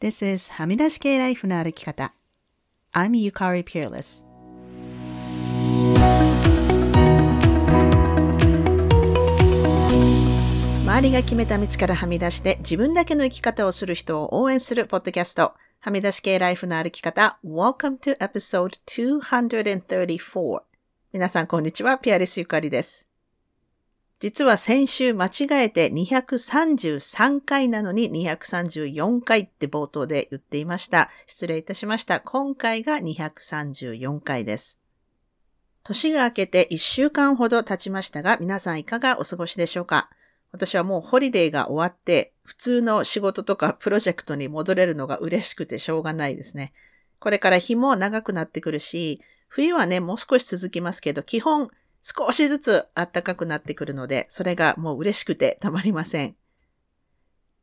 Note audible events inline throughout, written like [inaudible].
This is はみ出し系ライフの歩き方。I'm Yukari Peerless. 周りが決めた道からはみ出して自分だけの生き方をする人を応援するポッドキャスト。はみ出し系ライフの歩き方。Welcome to episode 234. 皆さんこんにちは。ピアレスゆかりです。実は先週間違えて233回なのに234回って冒頭で言っていました。失礼いたしました。今回が234回です。年が明けて1週間ほど経ちましたが、皆さんいかがお過ごしでしょうか？私はもうホリデーが終わって、普通の仕事とかプロジェクトに戻れるのが嬉しくてしょうがないですね。これから日も長くなってくるし、冬はね、もう少し続きますけど、基本少しずつ暖かくなってくるので、それがもう嬉しくてたまりません。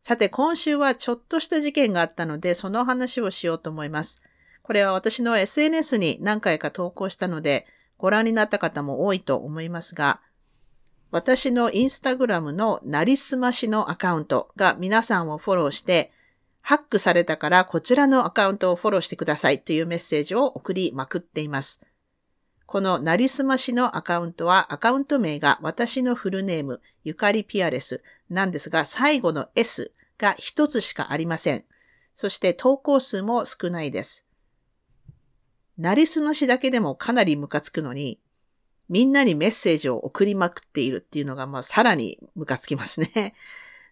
さて、今週はちょっとした事件があったので、その話をしようと思います。これは私の SNS に何回か投稿したので、ご覧になった方も多いと思いますが、私のインスタグラムのなりすましのアカウントが皆さんをフォローして、ハックされたからこちらのアカウントをフォローしてくださいというメッセージを送りまくっています。このなりすましのアカウントは、アカウント名が私のフルネーム、ゆかりピアレスなんですが、最後の S が一つしかありません。そして投稿数も少ないです。なりすましだけでもかなりムカつくのに、みんなにメッセージを送りまくっているっていうのが、まあ、さらにムカつきますね。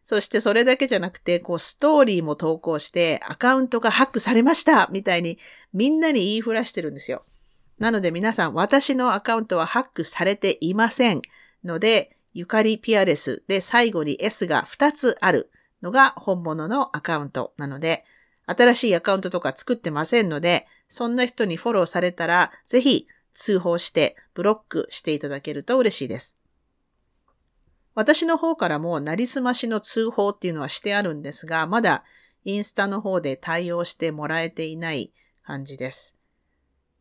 そしてそれだけじゃなくて、こう、ストーリーも投稿して、アカウントがハックされましたみたいに、みんなに言いふらしてるんですよ。なので皆さん、私のアカウントはハックされていませんので、ゆかりピアレスで最後に S が2つあるのが本物のアカウントなので、新しいアカウントとか作ってませんので、そんな人にフォローされたら、ぜひ通報してブロックしていただけると嬉しいです。私の方からもなりすましの通報っていうのはしてあるんですが、まだインスタの方で対応してもらえていない感じです。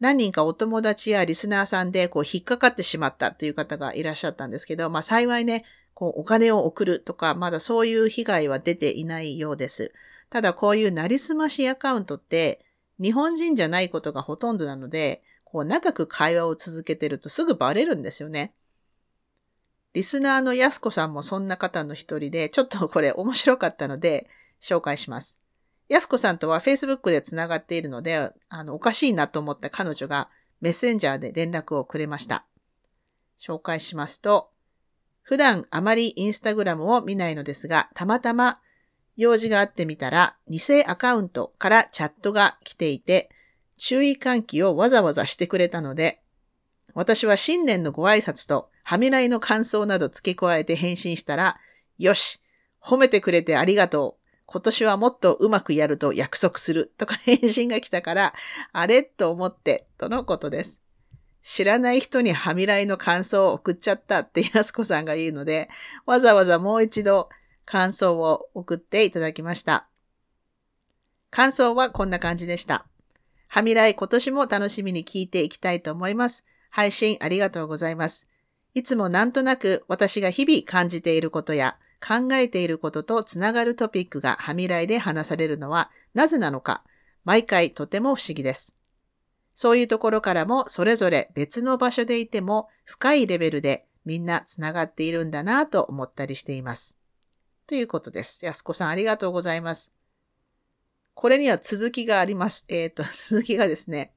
何人かお友達やリスナーさんでこう引っかかってしまったという方がいらっしゃったんですけど、まあ幸いね、こうお金を送るとか、まだそういう被害は出ていないようです。ただこういうなりすましアカウントって日本人じゃないことがほとんどなので、こう長く会話を続けてるとすぐバレるんですよね。リスナーのやすこさんもそんな方の一人で、ちょっとこれ面白かったので紹介します。やすこさんとは Facebook でつながっているので、あの、おかしいなと思った彼女がメッセンジャーで連絡をくれました。紹介しますと、普段あまりインスタグラムを見ないのですが、たまたま用事があってみたら、偽アカウントからチャットが来ていて、注意喚起をわざわざしてくれたので、私は新年のご挨拶と、はめらいの感想など付け加えて返信したら、よし褒めてくれてありがとう今年はもっとうまくやると約束するとか返信が来たから、あれと思って、とのことです。知らない人にはみらいの感想を送っちゃったってやすこさんが言うので、わざわざもう一度感想を送っていただきました。感想はこんな感じでした。はみらい今年も楽しみに聞いていきたいと思います。配信ありがとうございます。いつもなんとなく私が日々感じていることや考えていることとつながるトピックがはみらいで話されるのはなぜなのか、毎回とても不思議です。そういうところからもそれぞれ別の場所でいても深いレベルでみんなつながっているんだなと思ったりしています。ということです。安子さんありがとうございます。これには続きがあります。えっ、ー、と、続きがですね、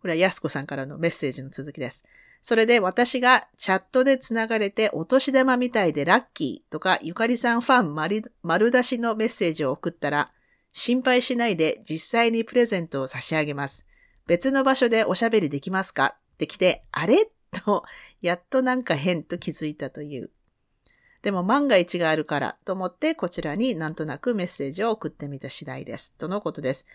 これは安子さんからのメッセージの続きです。それで私がチャットで繋がれてお年玉みたいでラッキーとかゆかりさんファン丸出しのメッセージを送ったら、心配しないで実際にプレゼントを差し上げます。別の場所でおしゃべりできますか？って来て、あれ？と、やっとなんか変と気づいたという。でも万が一があるからと思ってこちらになんとなくメッセージを送ってみた次第です。とのことです。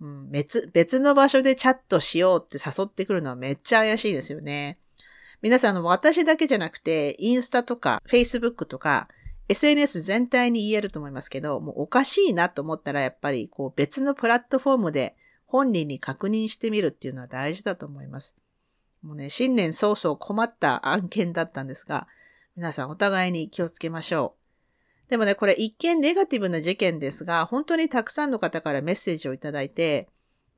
うん、別、別の場所でチャットしようって誘ってくるのはめっちゃ怪しいですよね。皆さん、私だけじゃなくて、インスタとか、Facebook とか、SNS 全体に言えると思いますけど、もうおかしいなと思ったら、やっぱりこう別のプラットフォームで本人に確認してみるっていうのは大事だと思います。もうね、新年早々困った案件だったんですが、皆さんお互いに気をつけましょう。でもね、これ一見ネガティブな事件ですが、本当にたくさんの方からメッセージをいただいて、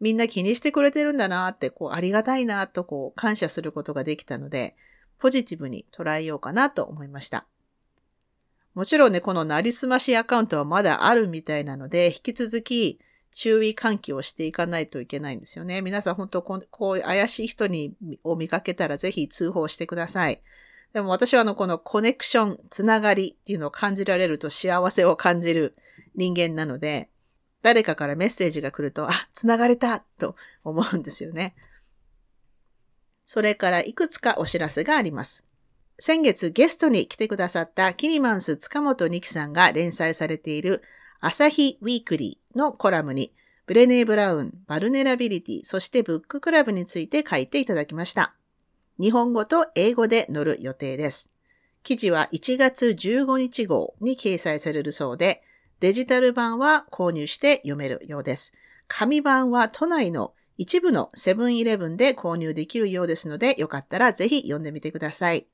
みんな気にしてくれてるんだなって、こう、ありがたいなと、こう、感謝することができたので、ポジティブに捉えようかなと思いました。もちろんね、このなりすましアカウントはまだあるみたいなので、引き続き注意喚起をしていかないといけないんですよね。皆さん本当こう、こう怪しい人にを見かけたらぜひ通報してください。でも私はあの、このコネクション、つながりっていうのを感じられると幸せを感じる人間なので、誰かからメッセージが来ると、あ、つながれたと思うんですよね。それからいくつかお知らせがあります。先月ゲストに来てくださったキニマンス塚本ニキさんが連載されている朝日ウィークリーのコラムにブレネー・ブラウン、 vulnerability、そしてブッククラブについて書いていただきました。日本語と英語で載る予定です。記事は1月15日号に掲載されるそうで、デジタル版は購入して読めるようです。紙版は都内の一部のセブンイレブンで購入できるようですので、よかったらぜひ読んでみてください。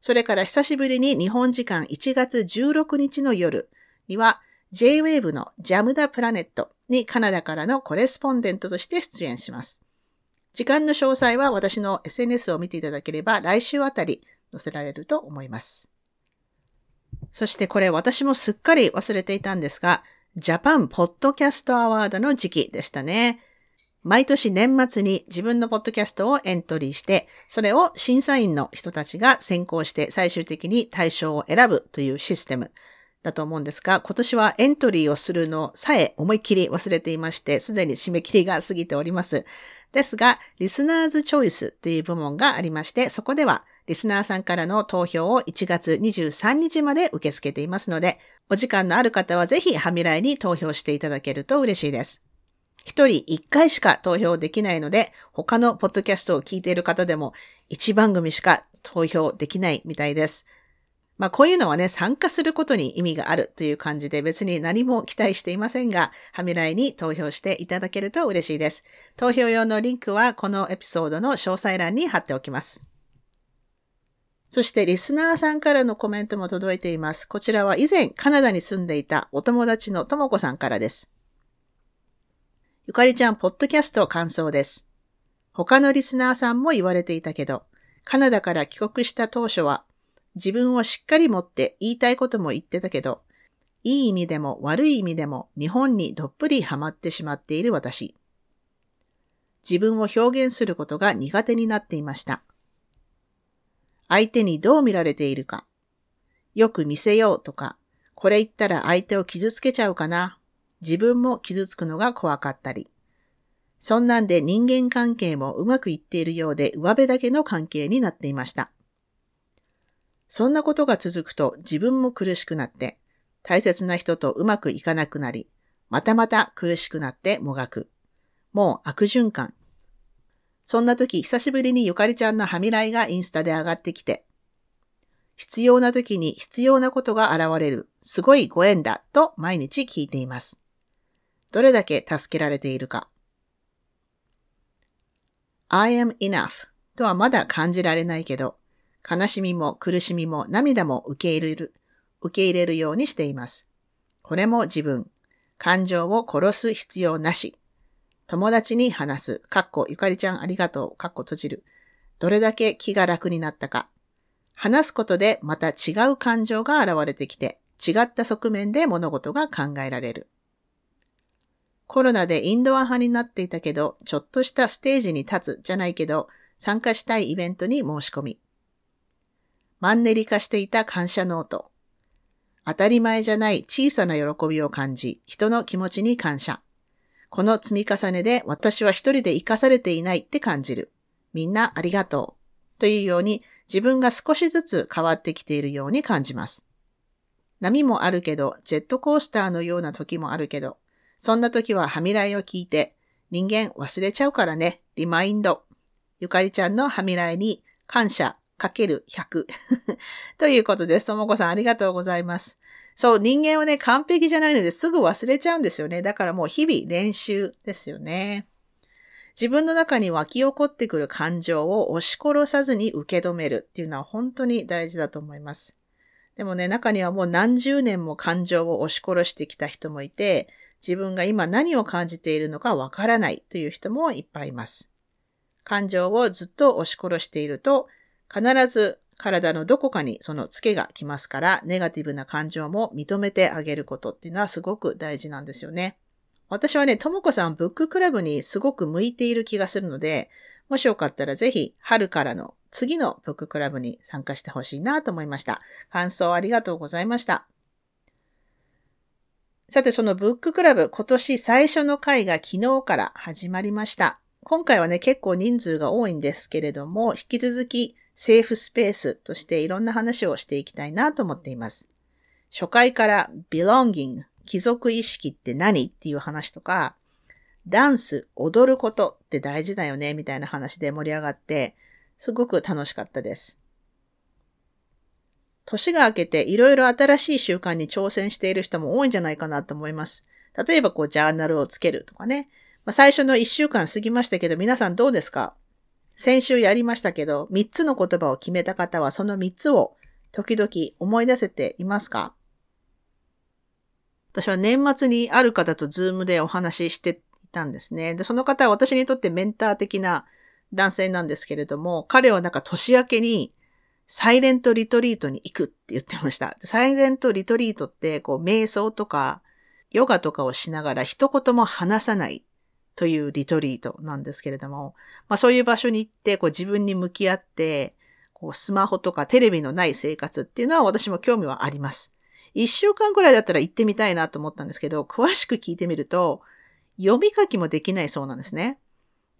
それから久しぶりに日本時間1月16日の夜には J-Wave のジャムダプラネットにカナダからのコレスポンデントとして出演します。時間の詳細は私の SNS を見ていただければ来週あたり載せられると思います。そしてこれ私もすっかり忘れていたんですが、ジャパンポッドキャストアワードの時期でしたね。毎年年末に自分のポッドキャストをエントリーして、それを審査員の人たちが選考して最終的に対象を選ぶというシステムだと思うんですが、今年はエントリーをするのさえ思いっきり忘れていまして、すでに締め切りが過ぎております。ですが、リスナーズチョイスという部門がありまして、そこではリスナーさんからの投票を1月23日まで受け付けていますので、お時間のある方はぜひハミライに投票していただけると嬉しいです。一人一回しか投票できないので、他のポッドキャストを聞いている方でも一番組しか投票できないみたいです。まあこういうのはね、参加することに意味があるという感じで別に何も期待していませんが、ハミライに投票していただけると嬉しいです。投票用のリンクはこのエピソードの詳細欄に貼っておきます。そしてリスナーさんからのコメントも届いています。こちらは以前カナダに住んでいたお友達のともこさんからです。ゆかりちゃん、ポッドキャスト感想です。他のリスナーさんも言われていたけど、カナダから帰国した当初は自分をしっかり持って言いたいことも言ってたけど、いい意味でも悪い意味でも日本にどっぷりハマってしまっている私。自分を表現することが苦手になっていました。相手にどう見られているか。よく見せようとか、これ言ったら相手を傷つけちゃうかな。自分も傷つくのが怖かったり。そんなんで人間関係もうまくいっているようで上辺だけの関係になっていました。そんなことが続くと自分も苦しくなって、大切な人とうまくいかなくなり、またまた苦しくなってもがく。もう悪循環。そんな時、久しぶりにゆかりちゃんのはみらいがインスタで上がってきて、必要な時に必要なことが現れる、すごいご縁だと毎日聞いています。どれだけ助けられているか。I am enough とはまだ感じられないけど、悲しみも苦しみも涙も受け入れる、受け入れるようにしています。これも自分。感情を殺す必要なし。友達に話す。かっこゆかりちゃんありがとう。かっこ閉じる。どれだけ気が楽になったか。話すことでまた違う感情が現れてきて、違った側面で物事が考えられる。コロナでインドア派になっていたけど、ちょっとしたステージに立つじゃないけど、参加したいイベントに申し込み。マンネリ化していた感謝ノート。当たり前じゃない小さな喜びを感じ、人の気持ちに感謝。この積み重ねで私は一人で生かされていないって感じる。みんなありがとう。というように自分が少しずつ変わってきているように感じます。波もあるけど、ジェットコースターのような時もあるけど、そんな時ははみらいを聞いて、人間忘れちゃうからね、リマインド。ゆかりちゃんのはみらいに感謝、かける100 [laughs] ということです。ともこさんありがとうございます。そう、人間はね、完璧じゃないのですぐ忘れちゃうんですよね。だからもう日々練習ですよね。自分の中に湧き起こってくる感情を押し殺さずに受け止めるっていうのは本当に大事だと思います。でもね、中にはもう何十年も感情を押し殺してきた人もいて、自分が今何を感じているのかわからないという人もいっぱいいます。感情をずっと押し殺していると、必ず体のどこかにそのツケが来ますから、ネガティブな感情も認めてあげることっていうのはすごく大事なんですよね。私はね、ともこさんブッククラブにすごく向いている気がするので、もしよかったらぜひ春からの次のブッククラブに参加してほしいなと思いました。感想ありがとうございました。さて、そのブッククラブ、今年最初の回が昨日から始まりました。今回はね、結構人数が多いんですけれども、引き続きセーフスペースとしていろんな話をしていきたいなと思っています。初回から belonging、貴族意識って何っていう話とか、ダンス、踊ることって大事だよねみたいな話で盛り上がって、すごく楽しかったです。年が明けていろいろ新しい習慣に挑戦している人も多いんじゃないかなと思います。例えばこうジャーナルをつけるとかね。まあ、最初の一週間過ぎましたけど皆さんどうですか？先週やりましたけど、三つの言葉を決めた方はその三つを時々思い出せていますか？私は年末にある方とズームでお話ししていたんですね。で、その方は私にとってメンター的な男性なんですけれども、彼はなんか年明けにサイレントリトリートに行くって言ってました。サイレントリトリートって、こう、瞑想とか、ヨガとかをしながら一言も話さないというリトリートなんですけれども、まあそういう場所に行って、こう自分に向き合って、こうスマホとかテレビのない生活っていうのは私も興味はあります。一週間くらいだったら行ってみたいなと思ったんですけど、詳しく聞いてみると、読み書きもできないそうなんですね。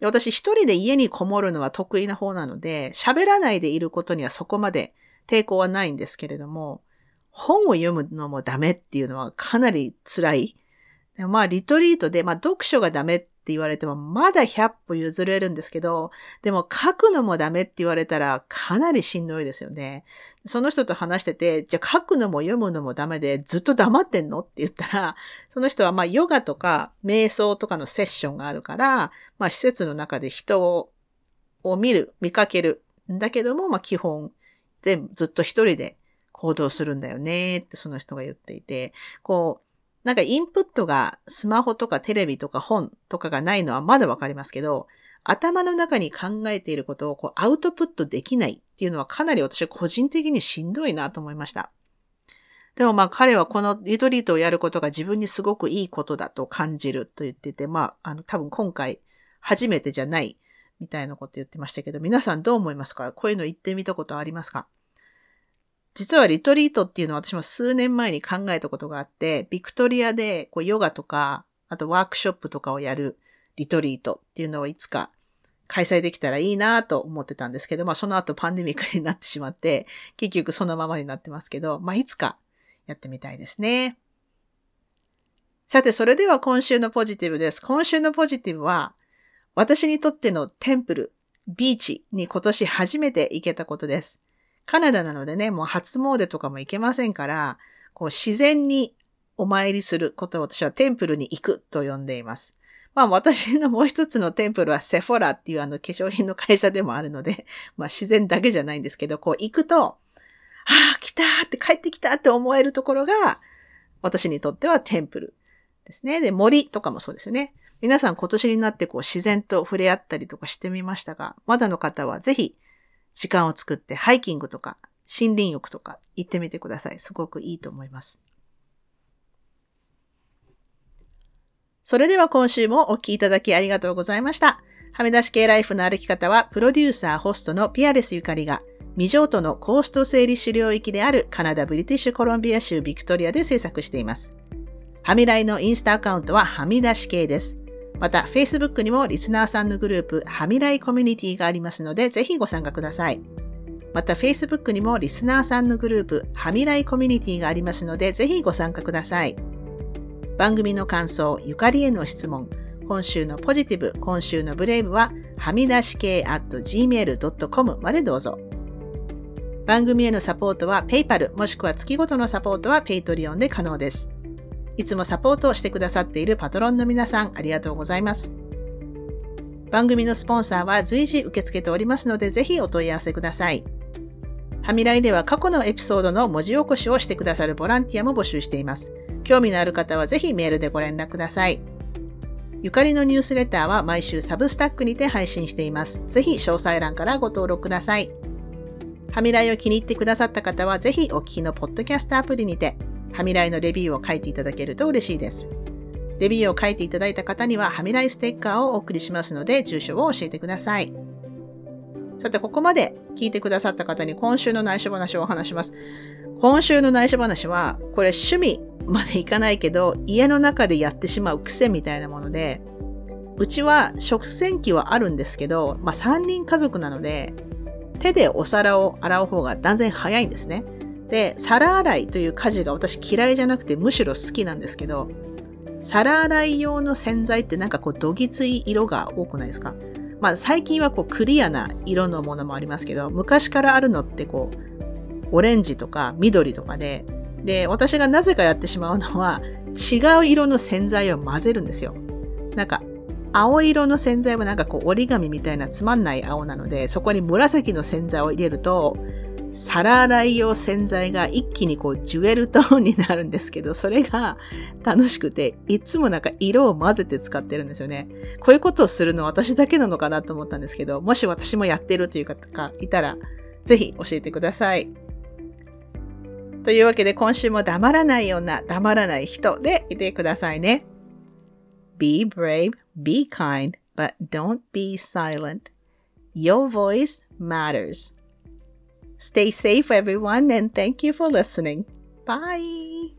私一人で家にこもるのは得意な方なので、喋らないでいることにはそこまで抵抗はないんですけれども、本を読むのもダメっていうのはかなり辛い。まあ、リトリートで、まあ、読書がダメっって言われても、まだ100歩譲れるんですけど、でも書くのもダメって言われたらかなりしんどいですよね。その人と話してて、じゃあ書くのも読むのもダメでずっと黙ってんのって言ったら、その人はまあヨガとか瞑想とかのセッションがあるから、まあ施設の中で人をを見る、見かける。んだけども、まあ基本、全部ずっと一人で行動するんだよねってその人が言っていて、こう、なんかインプットがスマホとかテレビとか本とかがないのはまだわかりますけど、頭の中に考えていることをこうアウトプットできないっていうのはかなり私個人的にしんどいなと思いました。でもまあ彼はこのリトリートをやることが自分にすごくいいことだと感じると言ってて、まあ、あの多分今回初めてじゃないみたいなこと言ってましたけど、皆さんどう思いますか？こういうの言ってみたことありますか？実はリトリートっていうのは私も数年前に考えたことがあって、ビクトリアでこうヨガとか、あとワークショップとかをやるリトリートっていうのをいつか開催できたらいいなと思ってたんですけど、まあその後パンデミックになってしまって、結局そのままになってますけど、まあいつかやってみたいですね。さて、それでは今週のポジティブです。今週のポジティブは、私にとってのテンプル、ビーチに今年初めて行けたことです。カナダなのでね、もう初詣とかも行けませんから、こう自然にお参りすることを私はテンプルに行くと呼んでいます。まあ私のもう一つのテンプルはセフォラっていうあの化粧品の会社でもあるので、[laughs] まあ自然だけじゃないんですけど、こう行くと、ああ、来たって帰ってきたって思えるところが、私にとってはテンプルですね。で、森とかもそうですよね。皆さん今年になってこう自然と触れ合ったりとかしてみましたが、まだの方はぜひ時間を作ってハイキングとか森林浴とか行ってみてください。すごくいいと思います。それでは今週もお聴きいただきありがとうございました。はみ出し系ライフの歩き方は、プロデューサー、ホストのピアレスゆかりが、未譲渡のコースト整理資料域であるカナダ・ブリティッシュコロンビア州ビクトリアで制作しています。はみらいのインスタアカウントははみ出し系です。また、Facebook にもリスナーさんのグループ、はみらいコミュニティがありますので、ぜひご参加ください。また、Facebook にもリスナーさんのグループ、はみらいコミュニティがありますので、ぜひご参加ください。番組の感想、ゆかりへの質問、今週のポジティブ、今週のブレイブは、はみ出し系 at gmail.com までどうぞ。番組へのサポートは PayPal もしくは月ごとのサポートは Patreon で可能です。いつもサポートをしてくださっているパトロンの皆さん、ありがとうございます。番組のスポンサーは随時受け付けておりますので、ぜひお問い合わせください。はみらいでは過去のエピソードの文字起こしをしてくださるボランティアも募集しています。興味のある方はぜひメールでご連絡ください。ゆかりのニュースレターは毎週サブスタックにて配信しています。ぜひ詳細欄からご登録ください。はみらいを気に入ってくださった方はぜひお聞きのポッドキャストアプリにて、はみらいのレビューを書いていただけると嬉しいです。レビューを書いていただいた方には、はみらいステッカーをお送りしますので、住所を教えてください。さて、ここまで聞いてくださった方に今週の内緒話をお話します。今週の内緒話は、これ趣味までいかないけど、家の中でやってしまう癖みたいなもので、うちは食洗機はあるんですけど、まあ3人家族なので、手でお皿を洗う方が断然早いんですね。で、皿洗いという家事が私嫌いじゃなくてむしろ好きなんですけど、皿洗い用の洗剤ってなんかこうどぎつい色が多くないですか？まあ最近はこうクリアな色のものもありますけど、昔からあるのってこう、オレンジとか緑とかで、で、私がなぜかやってしまうのは、違う色の洗剤を混ぜるんですよ。なんか、青色の洗剤はなんかこう折り紙みたいなつまんない青なので、そこに紫の洗剤を入れると、皿洗い用洗剤が一気にこうジュエルトーンになるんですけど、それが楽しくて、いつもなんか色を混ぜて使ってるんですよね。こういうことをするのは私だけなのかなと思ったんですけど、もし私もやってるという方がいたら、ぜひ教えてください。というわけで今週も黙らないような黙らない人でいてくださいね。Be brave, be kind, but don't be silent. Your voice matters. Stay safe, everyone, and thank you for listening. Bye.